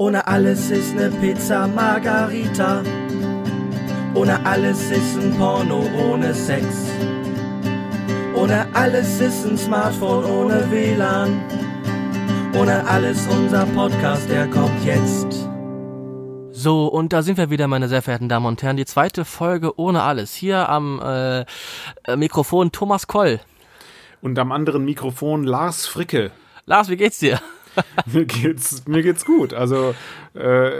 Ohne alles ist ne Pizza Margarita. Ohne alles ist ein Porno ohne Sex. Ohne alles ist ein Smartphone ohne WLAN. Ohne alles unser Podcast, der kommt jetzt. So, und da sind wir wieder, meine sehr verehrten Damen und Herren. Die zweite Folge ohne alles. Hier am äh, äh, Mikrofon Thomas Koll. Und am anderen Mikrofon Lars Fricke. Lars, wie geht's dir? mir geht's, mir geht's gut. Also, äh,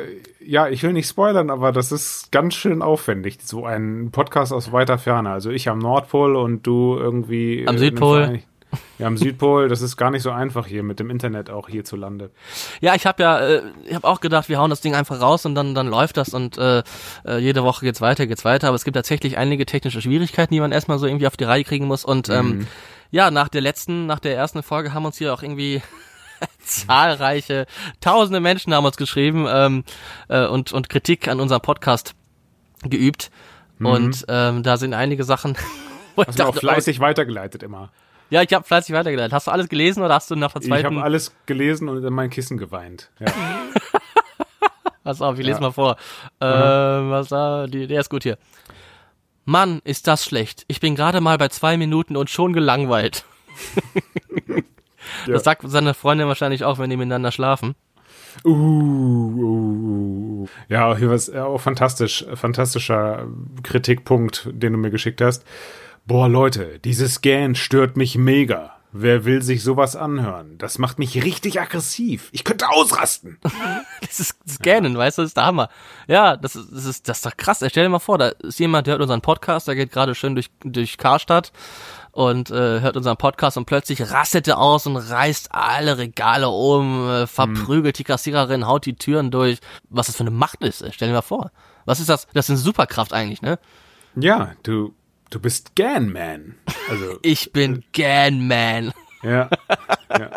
ja, ich will nicht spoilern, aber das ist ganz schön aufwendig. So ein Podcast aus weiter Ferne. Also ich am Nordpol und du irgendwie. Am Südpol. Ja, am Südpol, das ist gar nicht so einfach hier mit dem Internet auch hierzulande. Ja, ich habe ja, äh, ich habe auch gedacht, wir hauen das Ding einfach raus und dann dann läuft das und äh, äh, jede Woche geht's weiter, geht's weiter. Aber es gibt tatsächlich einige technische Schwierigkeiten, die man erstmal so irgendwie auf die Reihe kriegen muss. Und ähm, mhm. ja, nach der letzten, nach der ersten Folge haben uns hier auch irgendwie zahlreiche, tausende Menschen haben uns geschrieben ähm, äh, und und Kritik an unserem Podcast geübt. Mhm. Und ähm, da sind einige Sachen. Hast du auch fleißig weitergeleitet immer. Ja, ich habe fleißig weitergeleitet. Hast du alles gelesen oder hast du nach der zweiten? Ich habe alles gelesen und in mein Kissen geweint. Ja. Pass auf, ich lese ja. mal vor. Mhm. Äh, was da? Die, der ist gut hier. Mann, ist das schlecht. Ich bin gerade mal bei zwei Minuten und schon gelangweilt. Ja. Das sagt seine Freundin wahrscheinlich auch, wenn die miteinander schlafen. Uh, uh, uh. Ja, hier war auch fantastisch, fantastischer Kritikpunkt, den du mir geschickt hast. Boah, Leute, dieses Scan stört mich mega. Wer will sich sowas anhören? Das macht mich richtig aggressiv. Ich könnte ausrasten. das ist Scannen, ja. weißt du, das ist der Hammer. Ja, das ist, das ist, das ist doch krass. Stell dir mal vor, da ist jemand, der hört unseren Podcast, der geht gerade schön durch, durch Karstadt und äh, hört unseren Podcast und plötzlich rastet er aus und reißt alle Regale um, äh, verprügelt die Kassiererin, haut die Türen durch. Was das für eine Macht ist, stell dir mal vor. Was ist das? Das ist eine Superkraft eigentlich, ne? Ja, du, Du bist Ganman. Also, ich bin Ganman. Ja. ja.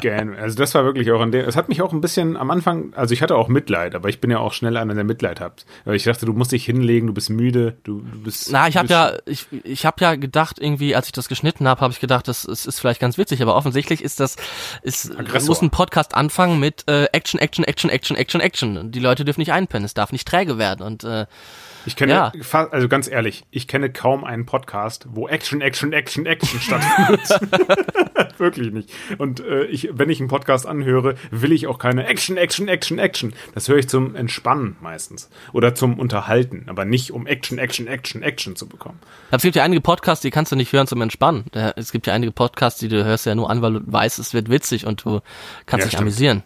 Gan. Also das war wirklich auch an der. Es hat mich auch ein bisschen am Anfang, also ich hatte auch Mitleid, aber ich bin ja auch schnell einer, der Mitleid hat. Weil ich dachte, du musst dich hinlegen, du bist müde, du, du bist. Na, ich habe ja, ich, ich habe ja gedacht, irgendwie, als ich das geschnitten habe, habe ich gedacht, das, das ist vielleicht ganz witzig, aber offensichtlich ist das, ist Aggressor. muss ein Podcast anfangen mit äh, Action, Action, Action, Action, Action, Action. Die Leute dürfen nicht einpennen, es darf nicht träge werden und äh, ich kenne, ja. also ganz ehrlich, ich kenne kaum einen Podcast, wo Action, Action, Action, Action stattfindet. Wirklich nicht. Und äh, ich, wenn ich einen Podcast anhöre, will ich auch keine Action, Action, Action, Action. Das höre ich zum Entspannen meistens. Oder zum Unterhalten, aber nicht um Action, Action, Action, Action zu bekommen. Es gibt ja einige Podcasts, die kannst du nicht hören zum Entspannen. Es gibt ja einige Podcasts, die du hörst ja nur an, weil du weißt, es wird witzig und du kannst ja, dich stimmt. amüsieren.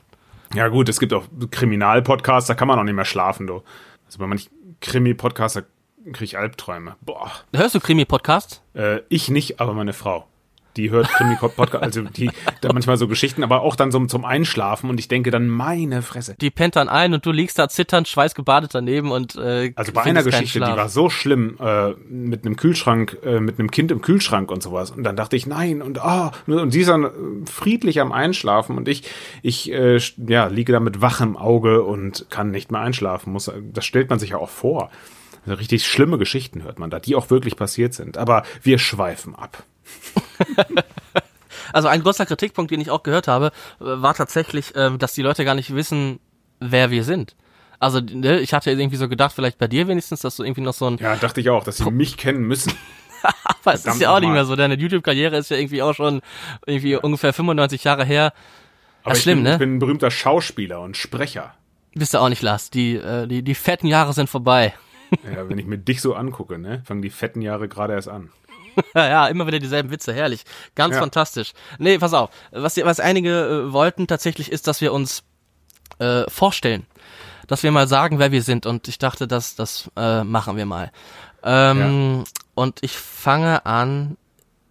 Ja gut, es gibt auch Kriminalpodcasts, da kann man auch nicht mehr schlafen, du. Also bei manchen Krimi-Podcaster kriege ich Albträume. Boah. Hörst du Krimi-Podcasts? Äh, ich nicht, aber meine Frau. Die hört Krimi-Podcast, also die da manchmal so Geschichten, aber auch dann so zum Einschlafen und ich denke dann, meine Fresse. Die pennt dann ein und du liegst da zitternd, schweißgebadet daneben und äh, Also bei einer Geschichte, die war so schlimm, äh, mit einem Kühlschrank, äh, mit einem Kind im Kühlschrank und sowas. Und dann dachte ich, nein, und ah, und sie ist dann friedlich am Einschlafen und ich, ich äh, ja, liege da mit wachem Auge und kann nicht mehr einschlafen. Muss, das stellt man sich ja auch vor. Also richtig schlimme Geschichten hört man da, die auch wirklich passiert sind. Aber wir schweifen ab. also ein großer Kritikpunkt, den ich auch gehört habe, war tatsächlich, ähm, dass die Leute gar nicht wissen, wer wir sind. Also ne, ich hatte irgendwie so gedacht, vielleicht bei dir wenigstens, dass du irgendwie noch so ein... Ja, dachte ich auch, dass sie mich kennen müssen. Aber es ist ja auch nicht mehr so. Deine YouTube-Karriere ist ja irgendwie auch schon irgendwie ja. ungefähr 95 Jahre her. Aber ist schlimm, bin, ne? Ich bin ein berühmter Schauspieler und Sprecher. Bist du auch nicht, Lars. Die, äh, die, die fetten Jahre sind vorbei. ja, wenn ich mir dich so angucke, ne, fangen die fetten Jahre gerade erst an. ja, immer wieder dieselben Witze, herrlich. Ganz ja. fantastisch. Nee, pass auf. Was, was einige äh, wollten tatsächlich ist, dass wir uns äh, vorstellen. Dass wir mal sagen, wer wir sind. Und ich dachte, das, das äh, machen wir mal. Ähm, ja. Und ich fange an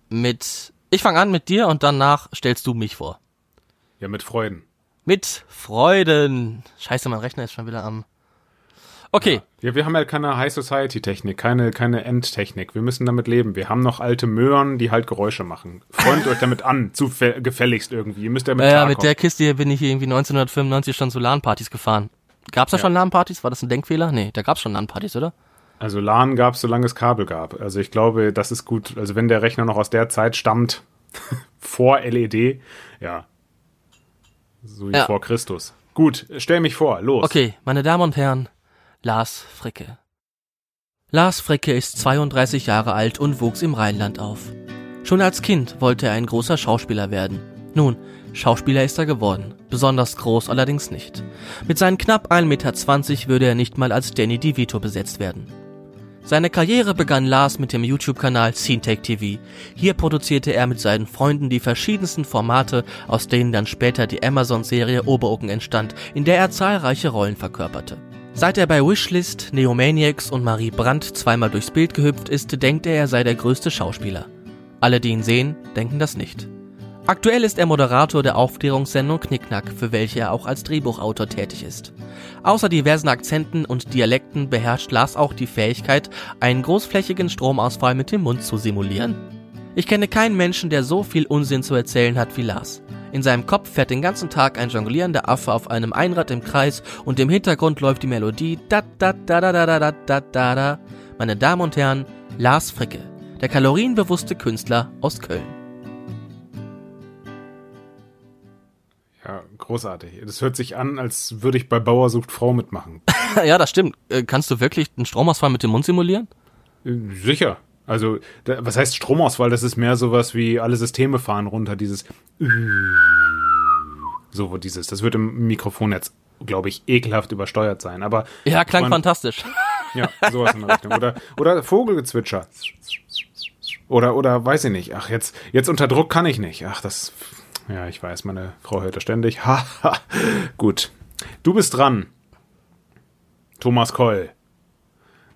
mit. Ich fange an mit dir und danach stellst du mich vor. Ja, mit Freuden. Mit Freuden. Scheiße, mein Rechner ist schon wieder am. Okay. Ja. wir haben ja keine High Society Technik, keine, keine Endtechnik. Wir müssen damit leben. Wir haben noch alte Möhren, die halt Geräusche machen. Freundet euch damit an, zu gefälligst irgendwie. Ihr müsst damit Ja, mit der Kiste hier bin ich irgendwie 1995 schon zu LAN-Partys gefahren. Gab's da ja. schon LAN-Partys? War das ein Denkfehler? Nee, da gab's schon LAN-Partys, oder? Also LAN gab's, solange es Kabel gab. Also ich glaube, das ist gut. Also wenn der Rechner noch aus der Zeit stammt, vor LED, ja. So wie ja. vor Christus. Gut, stell mich vor, los. Okay, meine Damen und Herren, Lars Fricke. Lars Fricke ist 32 Jahre alt und wuchs im Rheinland auf. Schon als Kind wollte er ein großer Schauspieler werden. Nun, Schauspieler ist er geworden, besonders groß allerdings nicht. Mit seinen knapp 1,20 Meter würde er nicht mal als Danny DeVito besetzt werden. Seine Karriere begann Lars mit dem YouTube-Kanal SceneTech TV. Hier produzierte er mit seinen Freunden die verschiedensten Formate, aus denen dann später die Amazon-Serie Oberocken entstand, in der er zahlreiche Rollen verkörperte. Seit er bei Wishlist, Neomaniacs und Marie Brandt zweimal durchs Bild gehüpft ist, denkt er, er sei der größte Schauspieler. Alle, die ihn sehen, denken das nicht. Aktuell ist er Moderator der Aufklärungssendung Knickknack, für welche er auch als Drehbuchautor tätig ist. Außer diversen Akzenten und Dialekten beherrscht Lars auch die Fähigkeit, einen großflächigen Stromausfall mit dem Mund zu simulieren. Ich kenne keinen Menschen, der so viel Unsinn zu erzählen hat wie Lars. In seinem Kopf fährt den ganzen Tag ein jonglierender Affe auf einem Einrad im Kreis und im Hintergrund läuft die Melodie da da da da da da da da da da. Meine Damen und Herren, Lars Fricke, der kalorienbewusste Künstler aus Köln. Ja, großartig. Das hört sich an, als würde ich bei Bauer sucht Frau mitmachen. ja, das stimmt. Äh, kannst du wirklich einen Stromausfall mit dem Mund simulieren? Äh, sicher. Also, da, was heißt Stromausfall? Das ist mehr sowas wie alle Systeme fahren runter, dieses so, wo dieses, das wird im Mikrofon jetzt, glaube ich, ekelhaft übersteuert sein, aber. Ja, klang man, fantastisch. Ja, sowas in der Richtung. Oder, oder Vogelgezwitscher. Oder, oder weiß ich nicht. Ach, jetzt, jetzt unter Druck kann ich nicht. Ach, das ja, ich weiß, meine Frau hört das ständig. Haha. Gut. Du bist dran. Thomas Koll.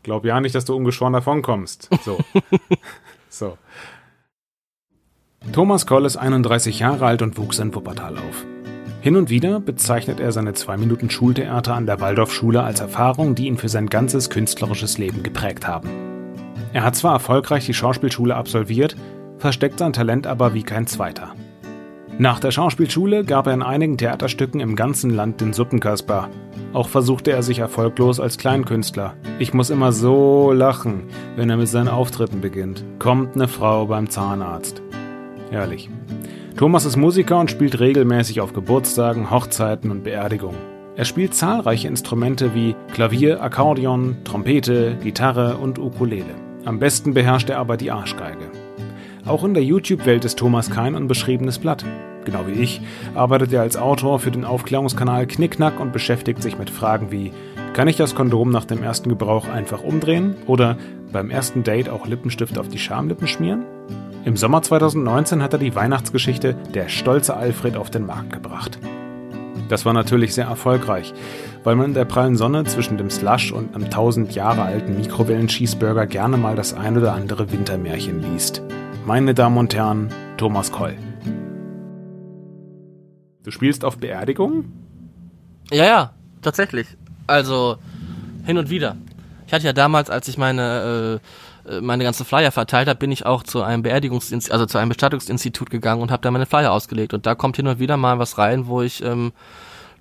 Glaub ja nicht, dass du ungeschoren davonkommst. So. so. Thomas Koll ist 31 Jahre alt und wuchs in Wuppertal auf. Hin und wieder bezeichnet er seine zwei Minuten Schultheater an der Waldorfschule als Erfahrung, die ihn für sein ganzes künstlerisches Leben geprägt haben. Er hat zwar erfolgreich die Schauspielschule absolviert, versteckt sein Talent aber wie kein zweiter. Nach der Schauspielschule gab er in einigen Theaterstücken im ganzen Land den Suppenkasper. Auch versuchte er sich erfolglos als Kleinkünstler. Ich muss immer so lachen, wenn er mit seinen Auftritten beginnt. Kommt eine Frau beim Zahnarzt. Herrlich. Thomas ist Musiker und spielt regelmäßig auf Geburtstagen, Hochzeiten und Beerdigungen. Er spielt zahlreiche Instrumente wie Klavier, Akkordeon, Trompete, Gitarre und Ukulele. Am besten beherrscht er aber die Arschgeige. Auch in der YouTube-Welt ist Thomas kein unbeschriebenes Blatt. Genau wie ich arbeitet er als Autor für den Aufklärungskanal Knickknack und beschäftigt sich mit Fragen wie kann ich das Kondom nach dem ersten Gebrauch einfach umdrehen oder beim ersten Date auch Lippenstift auf die Schamlippen schmieren? Im Sommer 2019 hat er die Weihnachtsgeschichte Der stolze Alfred auf den Markt gebracht. Das war natürlich sehr erfolgreich, weil man in der prallen Sonne zwischen dem Slush und einem 1000 Jahre alten Mikrowellen-Cheeseburger gerne mal das ein oder andere Wintermärchen liest. Meine Damen und Herren, Thomas Koll. Du spielst auf Beerdigungen? Ja, ja, tatsächlich. Also hin und wieder. Ich hatte ja damals, als ich meine äh, äh meine ganzen Flyer verteilt habe, bin ich auch zu einem Beerdigungsinstitut, also zu einem Bestattungsinstitut gegangen und habe da meine Flyer ausgelegt. Und da kommt hin und wieder mal was rein, wo ich ähm,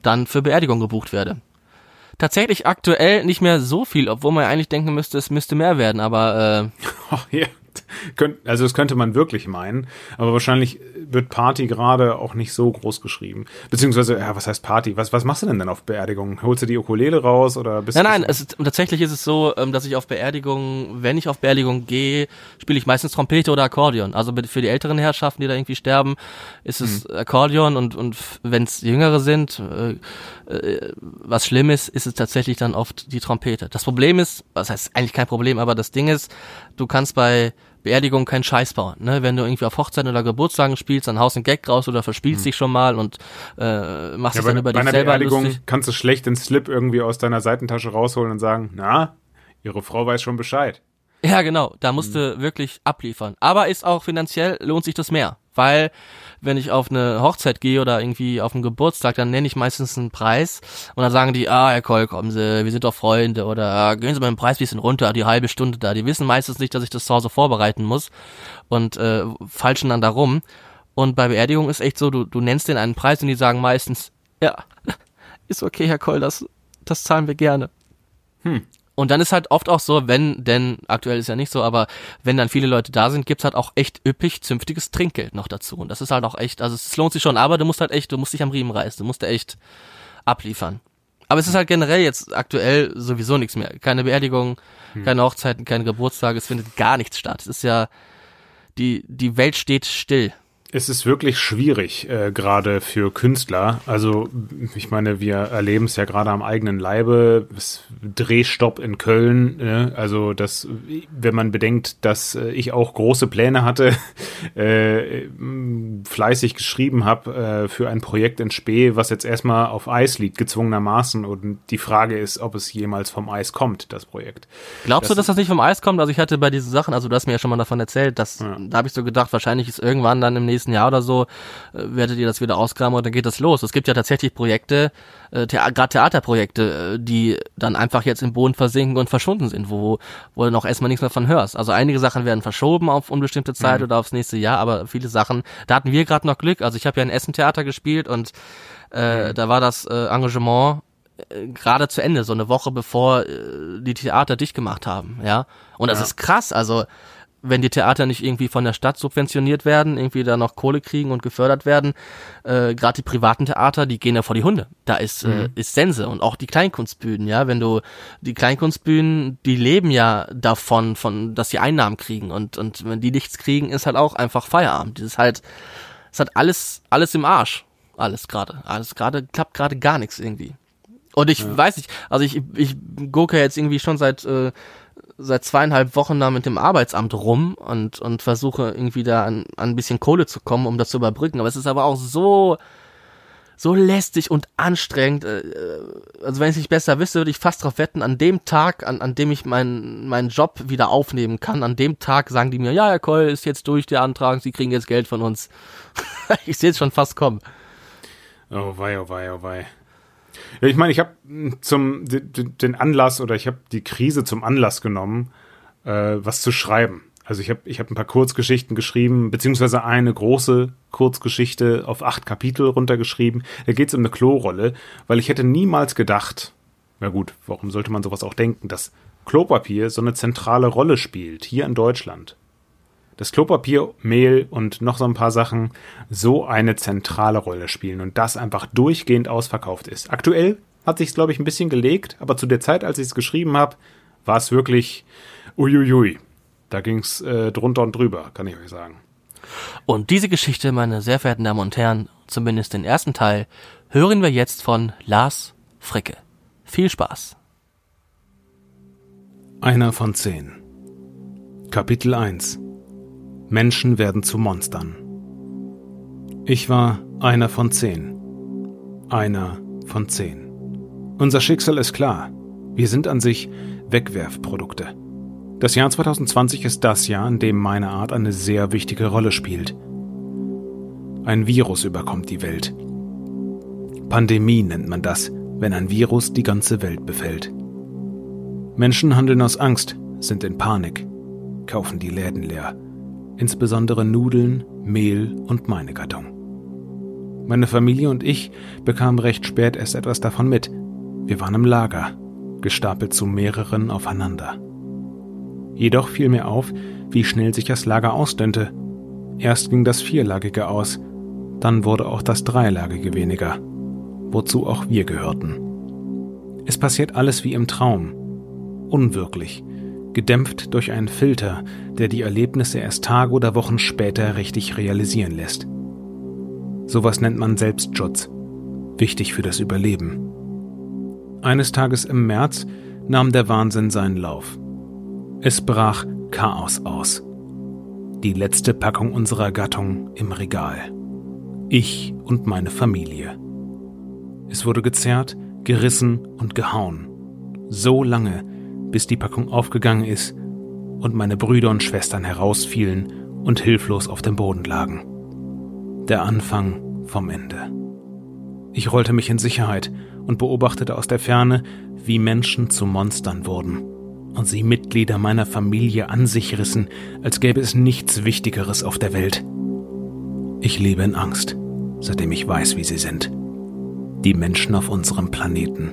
dann für Beerdigung gebucht werde. Tatsächlich aktuell nicht mehr so viel, obwohl man eigentlich denken müsste, es müsste mehr werden, aber äh, oh, yeah also das könnte man wirklich meinen, aber wahrscheinlich wird Party gerade auch nicht so groß geschrieben. Beziehungsweise, ja, was heißt Party? Was, was machst du denn denn auf Beerdigungen? Holst du die Ukulele raus oder bist Nein, nein, es ist, tatsächlich ist es so, ähm, dass ich auf Beerdigungen, wenn ich auf Beerdigungen gehe, spiele ich meistens Trompete oder Akkordeon. Also für die älteren Herrschaften, die da irgendwie sterben, ist es mhm. Akkordeon und, und wenn es Jüngere sind, äh, äh, was schlimm ist, ist es tatsächlich dann oft die Trompete. Das Problem ist, was heißt eigentlich kein Problem, aber das Ding ist, du kannst bei Beerdigung kein Scheiß bauen. Ne? Wenn du irgendwie auf Hochzeiten oder Geburtstagen spielst, dann haust ein Gag raus oder verspielst hm. dich schon mal und äh, machst ja, es dann über dich selber Beerdigung lustig. kannst du schlecht den Slip irgendwie aus deiner Seitentasche rausholen und sagen, na, ihre Frau weiß schon Bescheid. Ja, genau. Da musst hm. du wirklich abliefern. Aber ist auch finanziell lohnt sich das mehr, weil wenn ich auf eine Hochzeit gehe oder irgendwie auf einen Geburtstag, dann nenne ich meistens einen Preis und dann sagen die, ah, Herr Koll, kommen Sie, wir sind doch Freunde oder ah, gehen Sie mal den Preis ein bisschen runter, die halbe Stunde da. Die wissen meistens nicht, dass ich das zu Hause vorbereiten muss und äh, falschen dann da rum. Und bei Beerdigung ist echt so, du, du nennst denen einen Preis und die sagen meistens, ja, ist okay, Herr Koll, das, das zahlen wir gerne. Hm. Und dann ist halt oft auch so, wenn, denn aktuell ist ja nicht so, aber wenn dann viele Leute da sind, gibt's halt auch echt üppig zünftiges Trinkgeld noch dazu. Und das ist halt auch echt, also es lohnt sich schon, aber du musst halt echt, du musst dich am Riemen reißen, du musst echt abliefern. Aber es ist halt generell jetzt aktuell sowieso nichts mehr. Keine Beerdigung, hm. keine Hochzeiten, keine Geburtstage, es findet gar nichts statt. Es ist ja, die, die Welt steht still. Es ist wirklich schwierig, äh, gerade für Künstler. Also, ich meine, wir erleben es ja gerade am eigenen Leibe. Drehstopp in Köln. Ne? Also, das, wenn man bedenkt, dass äh, ich auch große Pläne hatte, äh, fleißig geschrieben habe äh, für ein Projekt in Spee, was jetzt erstmal auf Eis liegt, gezwungenermaßen. Und die Frage ist, ob es jemals vom Eis kommt, das Projekt. Glaubst das, du, dass das nicht vom Eis kommt? Also, ich hatte bei diesen Sachen, also du hast mir ja schon mal davon erzählt, dass, ja. da habe ich so gedacht, wahrscheinlich ist irgendwann dann im nächsten nächsten Jahr oder so äh, werdet ihr das wieder ausgraben und dann geht das los. Es gibt ja tatsächlich Projekte, äh, Thea gerade Theaterprojekte, äh, die dann einfach jetzt im Boden versinken und verschwunden sind, wo, wo du noch erstmal nichts mehr von hörst. Also einige Sachen werden verschoben auf unbestimmte Zeit mhm. oder aufs nächste Jahr, aber viele Sachen, da hatten wir gerade noch Glück. Also ich habe ja in Essen Theater gespielt und äh, mhm. da war das äh, Engagement äh, gerade zu Ende, so eine Woche bevor äh, die Theater dicht gemacht haben, ja. Und das ja. ist krass, also wenn die Theater nicht irgendwie von der Stadt subventioniert werden, irgendwie da noch Kohle kriegen und gefördert werden, äh, gerade die privaten Theater, die gehen ja vor die Hunde. Da ist, äh, mhm. äh, ist Sense und auch die Kleinkunstbühnen, ja, wenn du die Kleinkunstbühnen, die leben ja davon, von, dass sie Einnahmen kriegen und und wenn die nichts kriegen, ist halt auch einfach Feierabend. Das ist halt, ist halt alles alles im Arsch, alles gerade, alles gerade klappt gerade gar nichts irgendwie. Und ich ja. weiß nicht, also ich ich gucke jetzt irgendwie schon seit äh, seit zweieinhalb Wochen da mit dem Arbeitsamt rum und, und versuche irgendwie da an, an ein bisschen Kohle zu kommen, um das zu überbrücken. Aber es ist aber auch so, so lästig und anstrengend. Äh, also wenn ich es nicht besser wüsste, würde ich fast darauf wetten, an dem Tag, an, an dem ich meinen meinen Job wieder aufnehmen kann, an dem Tag sagen die mir, ja, Herr Koll, ist jetzt durch der Antrag, Sie kriegen jetzt Geld von uns. ich sehe es schon fast kommen. Oh wei, oh wei, oh wei. Ja, ich meine, ich habe zum den Anlass oder ich habe die Krise zum Anlass genommen, äh, was zu schreiben. Also ich habe ich hab ein paar Kurzgeschichten geschrieben, beziehungsweise eine große Kurzgeschichte auf acht Kapitel runtergeschrieben. Da geht es um eine Klorolle, weil ich hätte niemals gedacht, na gut, warum sollte man sowas auch denken, dass Klopapier so eine zentrale Rolle spielt hier in Deutschland dass Klopapier, Mehl und noch so ein paar Sachen so eine zentrale Rolle spielen und das einfach durchgehend ausverkauft ist. Aktuell hat sich glaube ich, ein bisschen gelegt, aber zu der Zeit, als ich es geschrieben habe, war es wirklich uiuiui. Da ging es äh, drunter und drüber, kann ich euch sagen. Und diese Geschichte, meine sehr verehrten Damen und Herren, zumindest den ersten Teil, hören wir jetzt von Lars Fricke. Viel Spaß. Einer von zehn. Kapitel 1 Menschen werden zu Monstern. Ich war einer von zehn. Einer von zehn. Unser Schicksal ist klar. Wir sind an sich Wegwerfprodukte. Das Jahr 2020 ist das Jahr, in dem meine Art eine sehr wichtige Rolle spielt. Ein Virus überkommt die Welt. Pandemie nennt man das, wenn ein Virus die ganze Welt befällt. Menschen handeln aus Angst, sind in Panik, kaufen die Läden leer insbesondere Nudeln, Mehl und meine Gattung. Meine Familie und ich bekamen recht spät erst etwas davon mit. Wir waren im Lager, gestapelt zu mehreren aufeinander. Jedoch fiel mir auf, wie schnell sich das Lager ausdünnte. Erst ging das Vierlagige aus, dann wurde auch das Dreilagige weniger, wozu auch wir gehörten. Es passiert alles wie im Traum, unwirklich, gedämpft durch einen Filter, der die Erlebnisse erst Tage oder Wochen später richtig realisieren lässt. Sowas nennt man Selbstschutz, wichtig für das Überleben. Eines Tages im März nahm der Wahnsinn seinen Lauf. Es brach Chaos aus. Die letzte Packung unserer Gattung im Regal. Ich und meine Familie. Es wurde gezerrt, gerissen und gehauen. So lange, bis die Packung aufgegangen ist und meine Brüder und Schwestern herausfielen und hilflos auf dem Boden lagen. Der Anfang vom Ende. Ich rollte mich in Sicherheit und beobachtete aus der Ferne, wie Menschen zu Monstern wurden und sie Mitglieder meiner Familie an sich rissen, als gäbe es nichts Wichtigeres auf der Welt. Ich lebe in Angst, seitdem ich weiß, wie sie sind. Die Menschen auf unserem Planeten.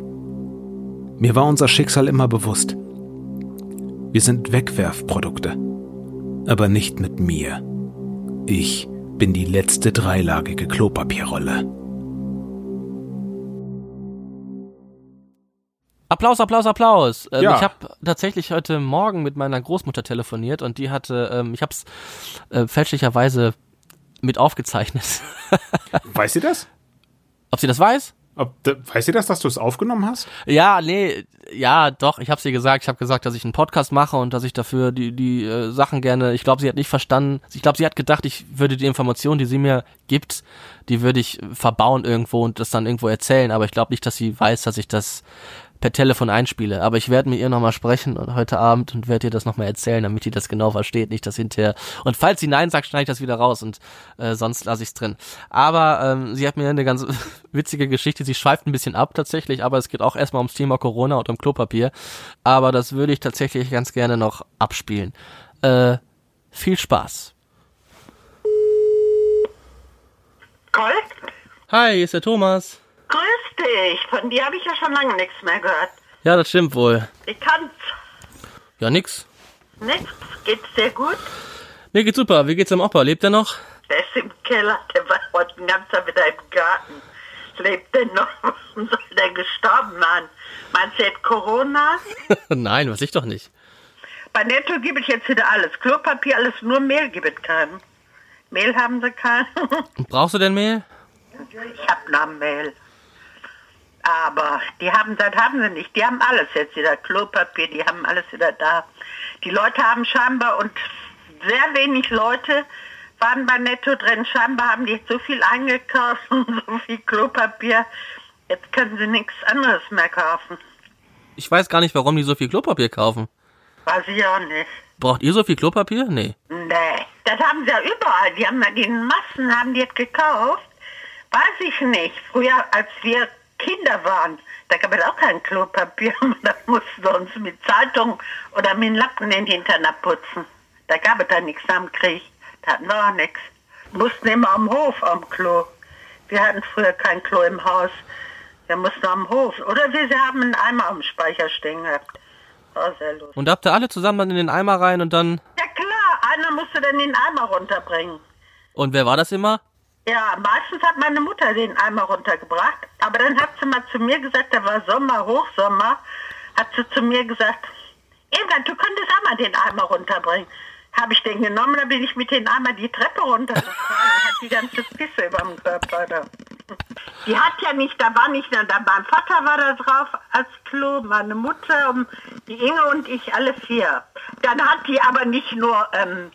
Mir war unser Schicksal immer bewusst. Wir sind Wegwerfprodukte. Aber nicht mit mir. Ich bin die letzte dreilagige Klopapierrolle. Applaus, Applaus, Applaus. Ähm, Ja. Ich habe tatsächlich heute Morgen mit meiner Großmutter telefoniert und die hatte, ähm, ich habe es äh, fälschlicherweise mit aufgezeichnet. Weiß sie das? Ob sie das weiß? Ob, da, weiß sie das, dass du es aufgenommen hast? Ja, nee, ja, doch, ich habe ihr gesagt, ich habe gesagt, dass ich einen Podcast mache und dass ich dafür die die äh, Sachen gerne, ich glaube, sie hat nicht verstanden. Ich glaube, sie hat gedacht, ich würde die Informationen, die sie mir gibt, die würde ich verbauen irgendwo und das dann irgendwo erzählen, aber ich glaube nicht, dass sie weiß, dass ich das per Telefon einspiele. Aber ich werde mit ihr nochmal sprechen und heute Abend und werde ihr das nochmal erzählen, damit die das genau versteht, nicht das hinterher. Und falls sie Nein sagt, schneide ich das wieder raus und äh, sonst lasse ich es drin. Aber ähm, sie hat mir eine ganz witzige Geschichte, sie schweift ein bisschen ab tatsächlich, aber es geht auch erstmal ums Thema Corona und um Klopapier. Aber das würde ich tatsächlich ganz gerne noch abspielen. Äh, viel Spaß. Colt, Hi, hier ist der Thomas. Dich. Von dir habe ich ja schon lange nichts mehr gehört. Ja, das stimmt wohl. Wie kann's? Ja, nix. Nichts? Geht's dir gut? Mir geht's super. Wie geht's dem Opa? Lebt er noch? Der ist im Keller. Der war heute den ganzen Tag wieder im Garten. Lebt der noch? Warum soll der gestorben sein? Meinst du jetzt Corona? Nein, weiß ich doch nicht. Bei Netto gibt es jetzt wieder alles. Klopapier, alles, nur Mehl gibt es keinen. Mehl haben sie keinen. Brauchst du denn Mehl? Ich hab noch Mehl. Aber die haben das haben sie nicht. Die haben alles jetzt wieder. Klopapier, die haben alles wieder da. Die Leute haben scheinbar und sehr wenig Leute waren bei Netto drin. Scheinbar haben die so viel eingekauft und so viel Klopapier. Jetzt können sie nichts anderes mehr kaufen. Ich weiß gar nicht, warum die so viel Klopapier kaufen. Weiß ich auch nicht. Braucht ihr so viel Klopapier? Nee. Nee, das haben sie ja überall. Die haben ja die Massen haben die es gekauft. Weiß ich nicht. Früher, als wir Kinder waren, da gab es auch kein Klopapier. Da mussten wir uns mit Zeitung oder mit Lappen in den Hintern abputzen. Da gab es da nichts am Krieg. Da hatten wir auch nichts. Mussten immer am Hof am Klo. Wir hatten früher kein Klo im Haus. Wir mussten am Hof. Oder wir haben einen Eimer am Speicher stehen gehabt. War sehr lustig. Und da habt ihr alle zusammen dann in den Eimer rein und dann. Ja klar, einer musste dann den Eimer runterbringen. Und wer war das immer? Ja, meistens hat meine Mutter den Eimer runtergebracht. Aber dann hat sie mal zu mir gesagt, da war Sommer, Hochsommer, hat sie zu mir gesagt, Irmgard, du könntest auch mal den Eimer runterbringen. Habe ich den genommen, dann bin ich mit dem Eimer die Treppe runtergefallen hat die ganze Pisse über dem Körper da. Die hat ja nicht, da war nicht nur, da mein Vater war da drauf als Klo, meine Mutter, die Inge und ich, alle vier. Dann hat die aber nicht nur, ähm,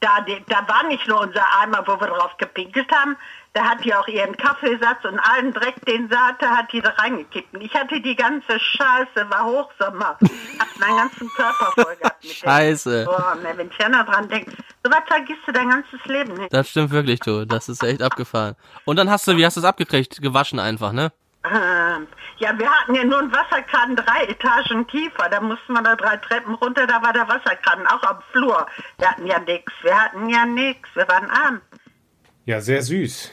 da, da war nicht nur unser Eimer, wo wir drauf gepinkelt haben, da hat die auch ihren Kaffeesatz und allen Dreck, den sie hatte, hat die da reingekippt. Und Ich hatte die ganze Scheiße, war Hochsommer, hab meinen ganzen Körper voll gehabt mit dem. Scheiße. Boah, ne, wenn ich noch dran denke, so was vergisst du dein ganzes Leben nicht. Das stimmt wirklich, du. Das ist echt abgefahren. Und dann hast du, wie hast du es abgekriegt? Gewaschen einfach, ne? Ja, wir hatten ja nur einen Wasserkran drei Etagen tiefer. Da mussten wir da drei Treppen runter, da war der Wasserkran auch am Flur. Wir hatten ja nichts, wir hatten ja nichts, wir waren arm. Ja, sehr süß.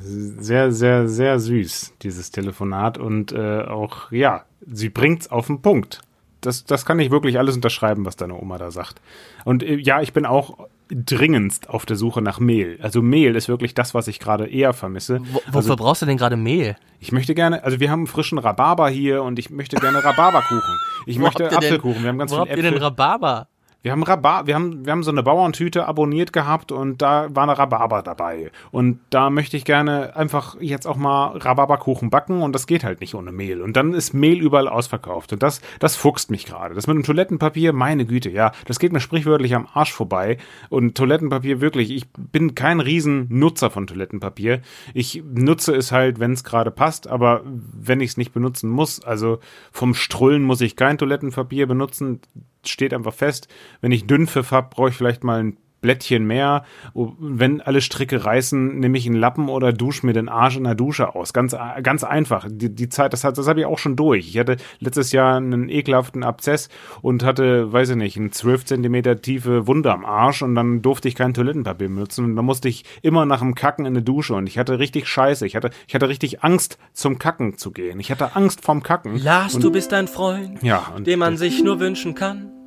Sehr, sehr, sehr süß, dieses Telefonat. Und äh, auch, ja, sie bringt's auf den Punkt. Das, das kann ich wirklich alles unterschreiben, was deine Oma da sagt. Und äh, ja, ich bin auch dringendst auf der Suche nach Mehl. Also Mehl ist wirklich das, was ich gerade eher vermisse. Wo, wofür also, brauchst du denn gerade Mehl? ich möchte gerne, also wir haben frischen Rhabarber hier und ich möchte gerne Rhabarberkuchen. Ich Wo möchte ihr denn- Apfelkuchen. Wir haben ganz Wo viel habt ihr denn Äpfel. Rhabarber? Wir haben Rhabar wir haben, wir haben so eine Bauerntüte abonniert gehabt und da war eine Rhabarber dabei. Und da möchte ich gerne einfach jetzt auch mal Rhabarberkuchen backen und das geht halt nicht ohne Mehl. Und dann ist Mehl überall ausverkauft. Und das, das fuchst mich gerade. Das mit dem Toilettenpapier, meine Güte, ja, das geht mir sprichwörtlich am Arsch vorbei. Und Toilettenpapier wirklich, ich bin kein Riesennutzer von Toilettenpapier. Ich nutze es halt, wenn es gerade passt, aber wenn ich es nicht benutzen muss, also vom Strullen muss ich kein Toilettenpapier benutzen steht einfach fest. Wenn ich Dünnpfiff habe, brauche ich vielleicht mal ein Blättchen mehr. Oh, Wenn alle Stricke reißen, nehme ich einen Lappen oder dusche mir den Arsch in der Dusche aus. Ganz, ganz einfach. Die, die Zeit, das, hat, das habe ich auch schon durch. Ich hatte letztes Jahr einen ekelhaften Abzess und hatte, weiß ich nicht, eine 12 Zentimeter tiefe Wunde am Arsch und dann durfte ich kein Toilettenpapier benutzen und dann musste ich immer nach dem Kacken in eine Dusche und ich hatte richtig Scheiße. Ich hatte, ich hatte richtig Angst, zum Kacken zu gehen. Ich hatte Angst vorm Kacken. Lars, und, du bist ein Freund, Ja, den man sich nur wünschen kann.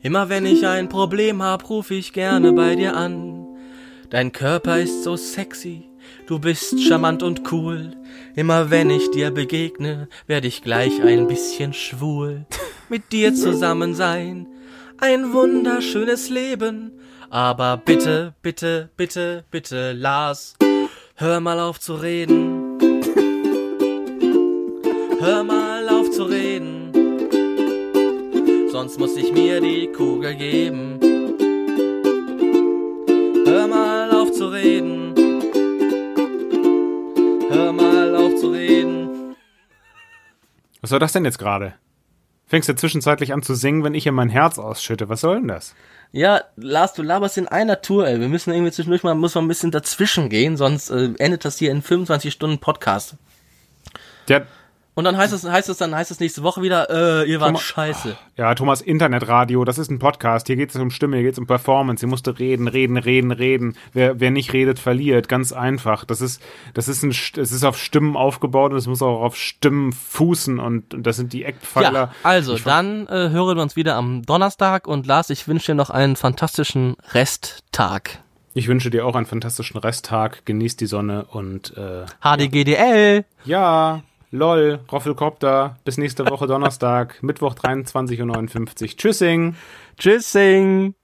Immer wenn ich ein Problem hab, ruf ich gerne bei dir an. Dein Körper ist so sexy, du bist charmant und cool. Immer wenn ich dir begegne, werde ich gleich ein bisschen schwul. Mit dir zusammen sein, ein wunderschönes Leben. Aber bitte, bitte, bitte, bitte, Lars, hör mal auf zu reden. Hör mal auf zu reden. Sonst muss ich mir die Kugel geben. Hör mal auf zu reden. Hör mal auf zu reden. Was war das denn jetzt gerade? Fängst du zwischenzeitlich an zu singen, wenn ich hier mein Herz ausschütte? Was soll denn das? Ja, Lars, du laberst in einer Tour, ey. Wir müssen irgendwie zwischendurch mal, muss man ein bisschen dazwischen gehen, sonst äh, endet das hier in 25 Stunden Podcast. Der, Und dann heißt es, heißt es dann, heißt es nächste Woche wieder, äh, ihr wart Thomas- scheiße. ja, Thomas, Internetradio, das ist ein Podcast. Hier geht es um Stimme, hier geht es um Performance. Hier musst du reden, reden, reden, reden. Wer, wer nicht redet, verliert. Ganz einfach. Das ist, das ist ein, es ist auf Stimmen aufgebaut und es muss auch auf Stimmen fußen und, und das sind die Eckpfeiler. Ja, also, dann äh, hören wir uns wieder am Donnerstag und Lars, ich wünsche dir noch einen fantastischen Resttag. Ich wünsche dir auch einen fantastischen Resttag. Genieß die Sonne und, äh, HDGDL! ja, lol, Roffelkopter. Bis nächste Woche Donnerstag, Mittwoch 23.59 Uhr. Tschüssing. Tschüssing!